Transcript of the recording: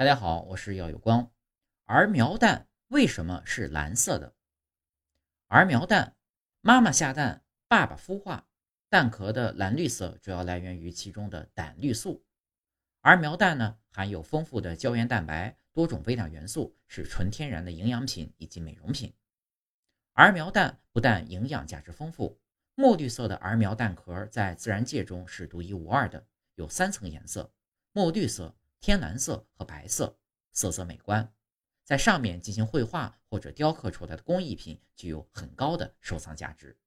大家好，我是耀有光。儿苗蛋为什么是蓝色的？儿苗蛋，妈妈下蛋，爸爸孵化，蛋壳的蓝绿色主要来源于其中的胆绿素。儿苗蛋呢，含有丰富的胶原蛋白、多种微量元素，是纯天然的营养品以及美容品。儿苗蛋不但营养价值丰富，墨绿色的儿苗蛋壳在自然界中是独一无二的，有三层颜色：墨绿色。天蓝色和白色，色泽美观，在上面进行绘画或者雕刻出来的工艺品具有很高的收藏价值。